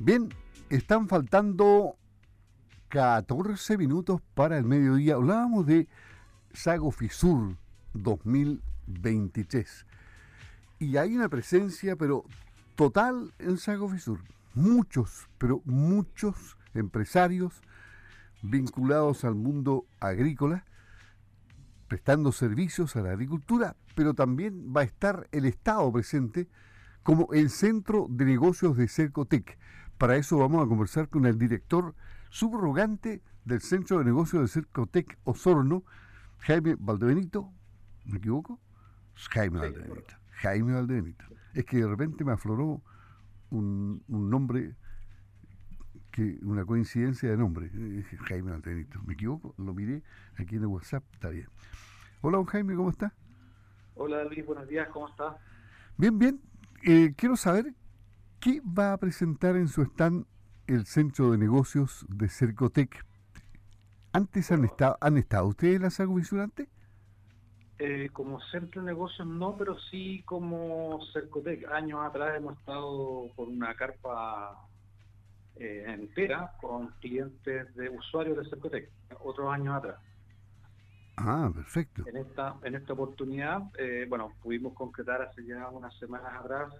Bien, están faltando 14 minutos para el mediodía. Hablábamos de Sago Fisur 2023. Y hay una presencia, pero total en Sago Fisur. Muchos, pero muchos empresarios vinculados al mundo agrícola, prestando servicios a la agricultura, pero también va a estar el Estado presente como el centro de negocios de Cercotec. Para eso vamos a conversar con el director subrogante del Centro de Negocios de Cercotec Osorno, Jaime Valdebenito. ¿Me equivoco? Jaime Valdebenito. Jaime Valdebenito. Es que de repente me afloró un, nombre, que una coincidencia de nombre. Jaime Valdebenito. ¿Me equivoco? Lo miré aquí en el WhatsApp. Está bien. Hola, don Jaime, ¿cómo está? Hola, Luis, buenos días, ¿cómo está? Bien, bien. Eh, quiero saber qué va a presentar en su stand el Centro de Negocios de Cercotec. ¿Antes han, estado, han estado ustedes en la Sago antes? Eh, como centro de negocios no, pero sí como Cercotec. Años atrás hemos estado con una carpa eh, entera con clientes de usuarios de Cercotec, otros años atrás. Ah, perfecto. En esta, en esta oportunidad, eh, bueno, pudimos concretar hace ya unas semanas atrás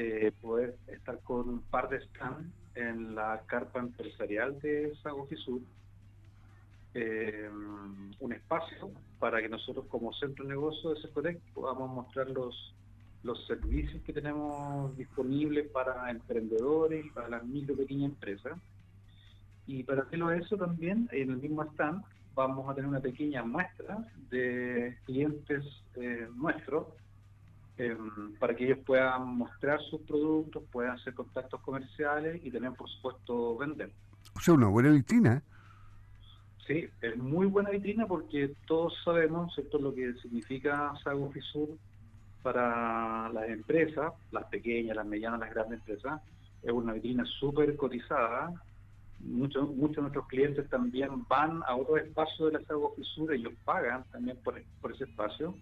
eh, poder estar con un par de stands en la carpa empresarial de Sago Fisur, eh, un espacio para que nosotros como centro de negocio de Secotec podamos mostrar los, los servicios que tenemos disponibles para emprendedores y para las micro pequeñas empresas. Y para hacerlo eso también, en el mismo stand, vamos a tener una pequeña muestra de clientes eh, nuestros Em, para que ellos puedan mostrar sus productos, puedan hacer contactos comerciales y también, por supuesto, vender. O sea, una buena vitrina. Sí, es muy buena vitrina porque todos sabemos, esto lo que significa Sago Fisur para las empresas, las pequeñas, las medianas, las grandes empresas. Es una vitrina súper cotizada. Muchos, muchos de nuestros clientes también van a otro espacio de la Sago Fisur, ellos pagan también por, por ese espacio.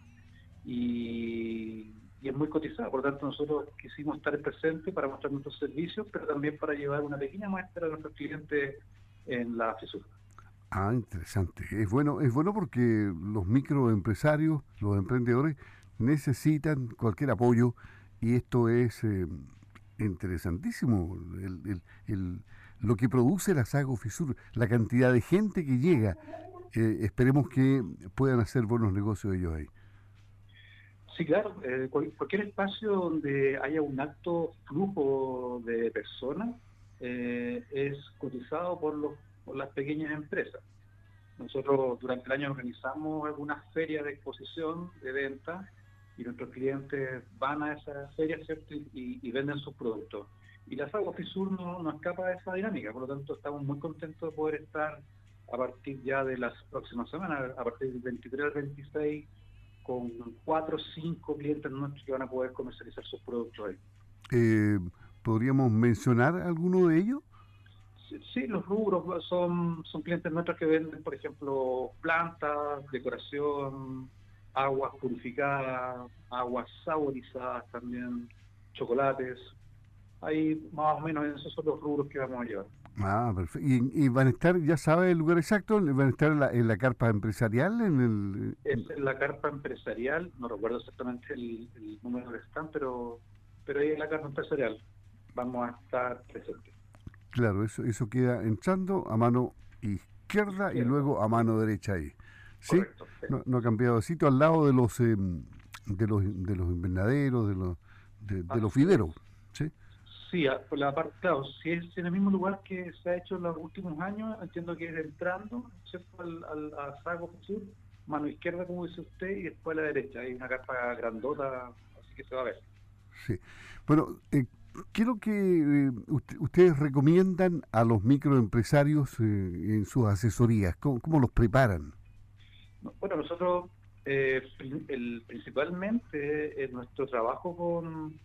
Y y es muy cotizada. Por lo tanto, nosotros quisimos estar presentes para mostrar nuestros servicios, pero también para llevar una pequeña muestra a nuestros clientes en la FISUR. Ah, interesante. Es bueno, es bueno porque los microempresarios, los emprendedores necesitan cualquier apoyo y esto es eh, interesantísimo. El, lo que produce la Sago Fisur, la cantidad de gente que llega. Eh, esperemos que puedan hacer buenos negocios ellos ahí. Sí, claro. Eh, cualquier espacio donde haya un alto flujo de personas eh, es cotizado por, los, por las pequeñas empresas. Nosotros durante el año organizamos algunas ferias de exposición, de venta, y nuestros clientes van a esas ferias. Y, venden sus productos. Y la Sago Fisur no, no escapa de esa dinámica, por lo tanto estamos muy contentos de poder estar a partir ya de las próximas semanas, a partir del 23 al 26 con cuatro o cinco clientes nuestros que van a poder comercializar sus productos ahí. Eh, ¿Podríamos mencionar alguno de ellos? Sí, los rubros son, son clientes nuestros que venden, por ejemplo, plantas, decoración, aguas purificadas, aguas saborizadas también, chocolates. Ahí más o menos esos son los rubros que vamos a llevar. Ah, perfecto. ¿Y, van a estar, ya sabe el lugar exacto? ¿Van a estar en la, carpa empresarial? en el Es en la carpa empresarial, no recuerdo exactamente el, número de stand, pero, pero ahí en la carpa empresarial vamos a estar presentes. Claro, eso, eso queda entrando a mano izquierda y luego a mano derecha ahí. ¿Sí? No, ha cambiado de sitio, al lado de los, em, de los, de los invernaderos, de los, de, de los fideros. ¿sí? Sí, por la parte, claro, si es en el mismo lugar que se ha hecho en los últimos años, entiendo que es entrando, ¿cierto? Al, al a Sago Sur, mano izquierda, como dice usted, y después a la derecha. Hay una carpa grandota, así que se va a ver. Sí. Bueno, eh, quiero que eh, ustedes recomiendan a los microempresarios eh, en sus asesorías. ¿Cómo, los preparan? Bueno, nosotros eh, principalmente eh, nuestro trabajo con,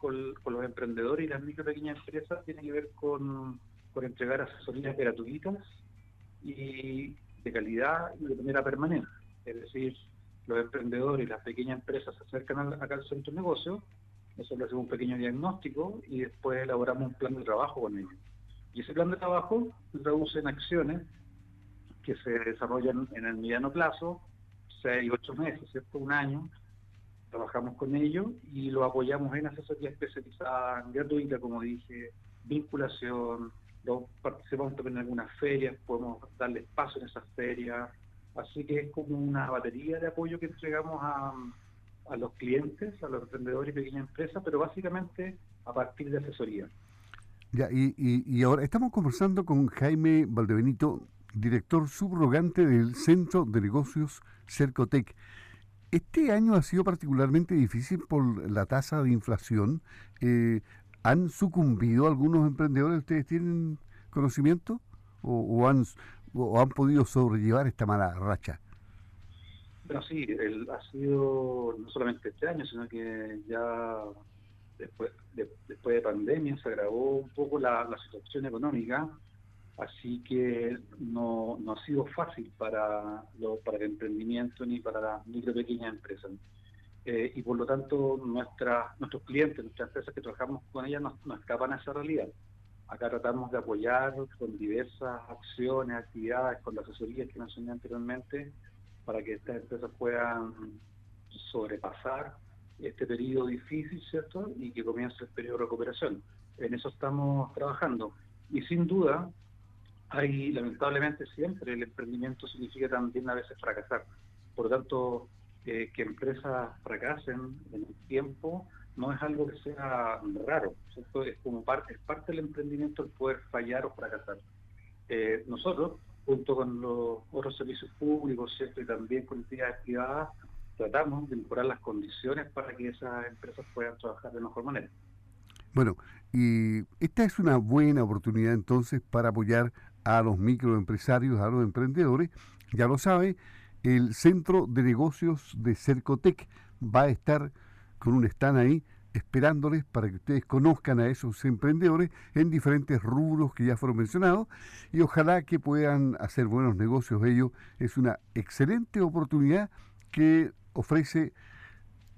los emprendedores y las micro y pequeñas empresas tiene que ver con, entregar asesorías gratuitas y de calidad y de manera permanente. Es decir, los emprendedores y las pequeñas empresas se acercan acá al centro de negocio, nosotros hacemos un pequeño diagnóstico y después elaboramos un plan de trabajo con ellos. Y ese plan de trabajo se traduce en acciones que se desarrollan en el mediano plazo, seis, ocho meses, ¿cierto? Un año. Trabajamos con ellos y lo apoyamos en asesoría especializada, gratuita, como dije, vinculación, lo participamos también en algunas ferias, podemos darle espacio en esas ferias, así que es como una batería de apoyo que entregamos a, a los clientes, a los emprendedores y pequeñas empresas, pero básicamente a partir de asesoría. Ya, y, y, ahora estamos conversando con Jaime Valdebenito, director subrogante del Centro de Negocios Cercotec. Este año ha sido particularmente difícil por la tasa de inflación. Eh, ¿Han sucumbido algunos emprendedores? ¿Ustedes tienen conocimiento? ¿O, han, o han podido sobrellevar esta mala racha? Bueno, sí, el, ha sido no solamente este año, sino que ya después de, después de pandemia se agravó un poco la, situación económica, así que no, no ha sido fácil para, lo, para el emprendimiento ni para las micro pequeñas empresas. Eh, y por lo tanto nuestra, nuestros clientes, nuestras empresas que trabajamos con ellas no, no escapan a esa realidad. Acá tratamos de apoyar con diversas acciones, actividades, con la asesoría que mencioné anteriormente, para que estas empresas puedan sobrepasar este periodo difícil, ¿cierto? Y que comience el periodo de recuperación. En eso estamos trabajando. Y sin duda, hay lamentablemente siempre el emprendimiento significa también a veces fracasar. Por tanto, eh, que empresas fracasen en el tiempo no es algo que sea raro, ¿cierto? Es como parte, es parte del emprendimiento el poder fallar o fracasar. Eh, nosotros, junto con los otros servicios públicos, ¿cierto? Y también con entidades privadas, tratamos de mejorar las condiciones para que esas empresas puedan trabajar de mejor manera. Bueno, y esta es una buena oportunidad entonces para apoyar a los microempresarios, a los emprendedores. Ya lo sabe, el Centro de Negocios de Cercotec va a estar con un stand ahí esperándoles para que ustedes conozcan a esos emprendedores en diferentes rubros que ya fueron mencionados y ojalá que puedan hacer buenos negocios ellos. Es una excelente oportunidad que ofrece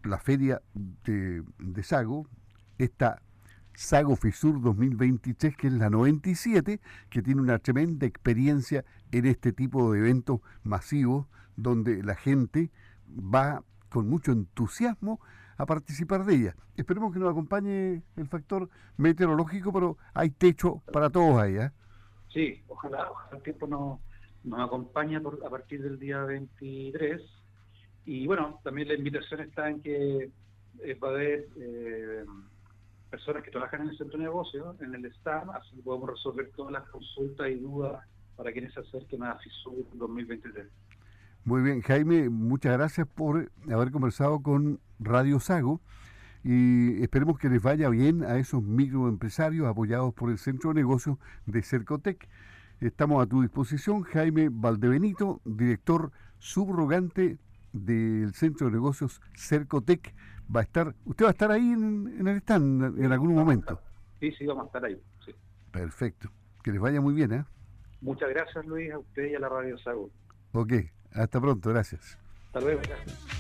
la feria de, de Sago, esta Sago Fisur 2023, que es la 97, que tiene una tremenda experiencia en este tipo de eventos masivos, donde la gente va con mucho entusiasmo a participar de ella. Esperemos que nos acompañe el factor meteorológico, pero hay techo para todos ahí. ¿eh? Sí, ojalá, ojalá el tiempo nos, nos acompañe a partir del día 23 y bueno, también la invitación está en que eh, va a haber eh, personas que trabajan en el centro de negocio, en el staff, así podemos resolver todas las consultas y dudas para quienes se acerquen a FISUR 2023. Muy bien, Jaime, muchas gracias por haber conversado con Radio Sago y esperemos que les vaya bien a esos microempresarios apoyados por el Centro de Negocios de Cercotec. Estamos a tu disposición, Jaime Valdebenito, director subrogante del Centro de Negocios Cercotec va a estar, usted va a estar ahí en, el stand en algún momento. Sí, sí, vamos a estar ahí. Perfecto. Que les vaya muy bien, ¿eh? Muchas gracias, Luis, a usted y a la Radio Sago. Ok, hasta pronto, gracias. Hasta luego, gracias.